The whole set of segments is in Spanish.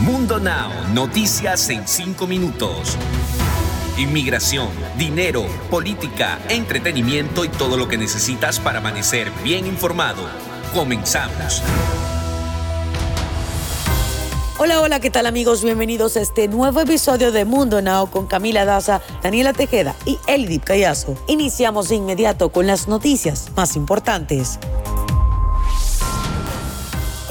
Mundo Now, noticias en 5 minutos. Inmigración, dinero, política, entretenimiento y todo lo que necesitas para amanecer bien informado. Comenzamos. Hola, hola, ¿qué tal amigos? Bienvenidos a este nuevo episodio de Mundo Now con Camila Daza, Daniela Tejeda y Elidip Callazo. Iniciamos de inmediato con las noticias más importantes.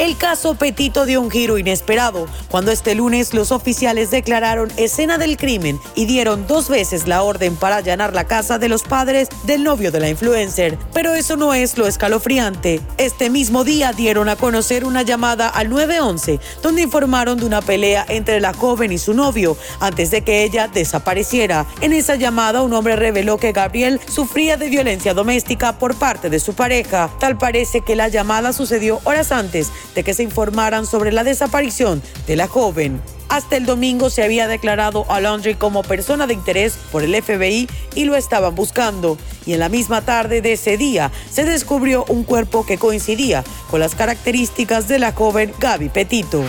El caso Petito dio un giro inesperado cuando este lunes los oficiales declararon escena del crimen y dieron dos veces la orden para allanar la casa de los padres del novio de la influencer. Pero eso no es lo escalofriante. Este mismo día dieron a conocer una llamada al 911 donde informaron de una pelea entre la joven y su novio antes de que ella desapareciera. En esa llamada un hombre reveló que Gabriel sufría de violencia doméstica por parte de su pareja. Tal parece que la llamada sucedió horas antes de que se informaran sobre la desaparición de la joven. Hasta el domingo se había declarado a Laundry como persona de interés por el FBI y lo estaban buscando. Y en la misma tarde de ese día se descubrió un cuerpo que coincidía con las características de la joven Gaby Petito.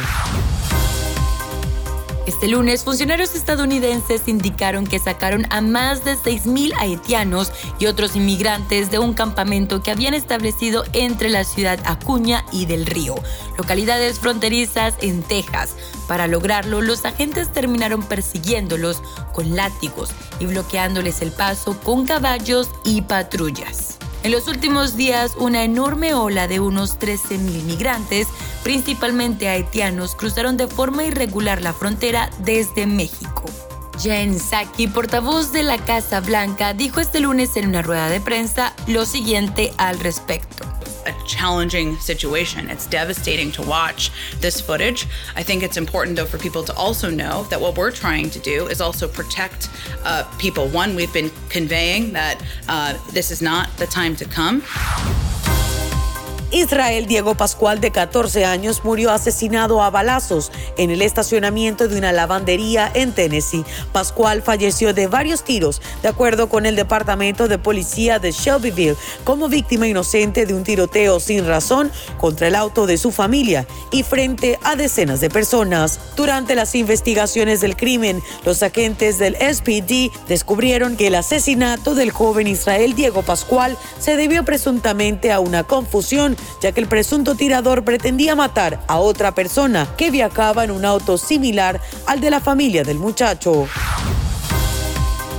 Este lunes, funcionarios estadounidenses indicaron que sacaron a más de 6.000 haitianos y otros inmigrantes de un campamento que habían establecido entre la ciudad Acuña y Del Río, localidades fronterizas en Texas. Para lograrlo, los agentes terminaron persiguiéndolos con látigos y bloqueándoles el paso con caballos y patrullas. En los últimos días, una enorme ola de unos 13.000 migrantes, principalmente haitianos, cruzaron de forma irregular la frontera desde México. Jen Psaki, portavoz de la Casa Blanca, dijo este lunes en una rueda de prensa lo siguiente al respecto. a challenging situation. It's devastating to watch this footage. I think it's important, though, for people to also know that what we're trying to do is also protect uh, people. One, we've been conveying that uh, this is not the time to come. Israel Diego Pascual, de 14 años, murió asesinado a balazos en el estacionamiento de una lavandería en Tennessee. Pascual falleció de varios tiros, de acuerdo con el Departamento de Policía de Shelbyville, como víctima inocente de un tiroteo sin razón contra el auto de su familia y frente a decenas de personas. Durante las investigaciones del crimen, los agentes del SPD descubrieron que el asesinato del joven Israel Diego Pascual se debió presuntamente a una confusión ya que el presunto tirador pretendía matar a otra persona que viajaba en un auto similar al de la familia del muchacho.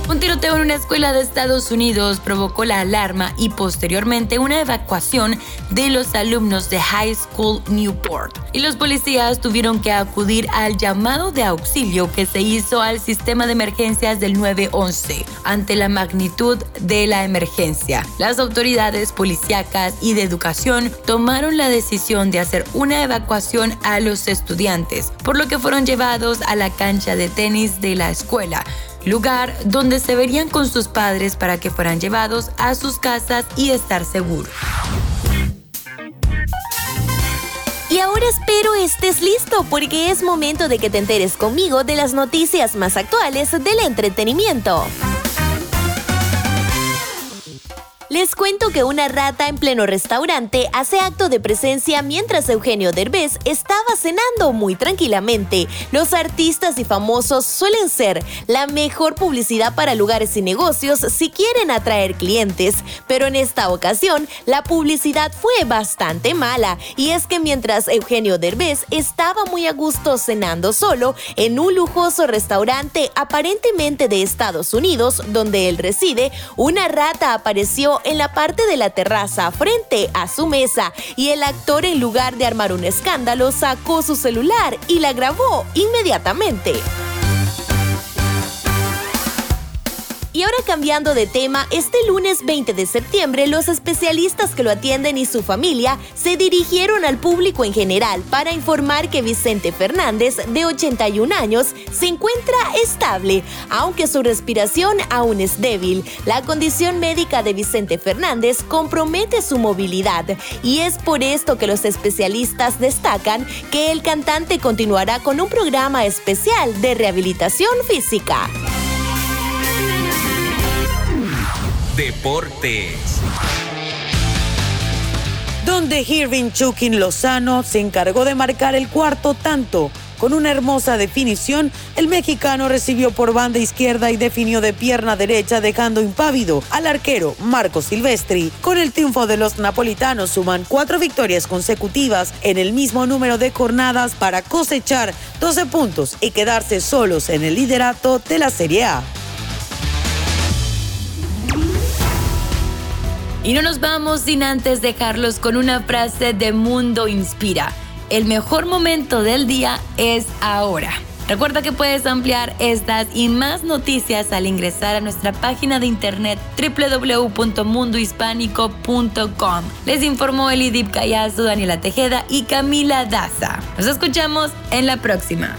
Un tiroteo en una escuela de Estados Unidos provocó la alarma y posteriormente una evacuación de los alumnos de High School Newport. Y los policías tuvieron que acudir al llamado de auxilio que se hizo al sistema de emergencias del 911 ante la magnitud de la emergencia. Las autoridades policíacas y de educación tomaron la decisión de hacer una evacuación a los estudiantes, por lo que fueron llevados a la cancha de tenis de la escuela lugar donde se verían con sus padres para que fueran llevados a sus casas y estar seguros. Y ahora espero estés listo porque es momento de que te enteres conmigo de las noticias más actuales del entretenimiento. Les cuento que una rata en pleno restaurante hace acto de presencia mientras Eugenio Derbez estaba cenando muy tranquilamente. Los artistas y famosos suelen ser la mejor publicidad para lugares y negocios si quieren atraer clientes, pero en esta ocasión la publicidad fue bastante mala y es que mientras Eugenio Derbez estaba muy a gusto cenando solo en un lujoso restaurante aparentemente de Estados Unidos donde él reside, una rata apareció en la parte de la terraza frente a su mesa y el actor en lugar de armar un escándalo sacó su celular y la grabó inmediatamente. Y ahora cambiando de tema, este lunes 20 de septiembre los especialistas que lo atienden y su familia se dirigieron al público en general para informar que Vicente Fernández, de 81 años, se encuentra estable, aunque su respiración aún es débil. La condición médica de Vicente Fernández compromete su movilidad y es por esto que los especialistas destacan que el cantante continuará con un programa especial de rehabilitación física. Deportes. Donde Irving Chukin Lozano se encargó de marcar el cuarto tanto Con una hermosa definición, el mexicano recibió por banda izquierda y definió de pierna derecha dejando impávido al arquero Marco Silvestri. Con el triunfo de los napolitanos suman cuatro victorias consecutivas en el mismo número de jornadas para cosechar 12 puntos y quedarse solos en el liderato de la Serie A. Y no nos vamos sin antes dejarlos con una frase de Mundo Inspira. El mejor momento del día es ahora. Recuerda que puedes ampliar estas y más noticias al ingresar a nuestra página de internet www.mundohispánico.com. Les informó Elidip Callazo, Daniela Tejeda y Camila Daza. Nos escuchamos en la próxima.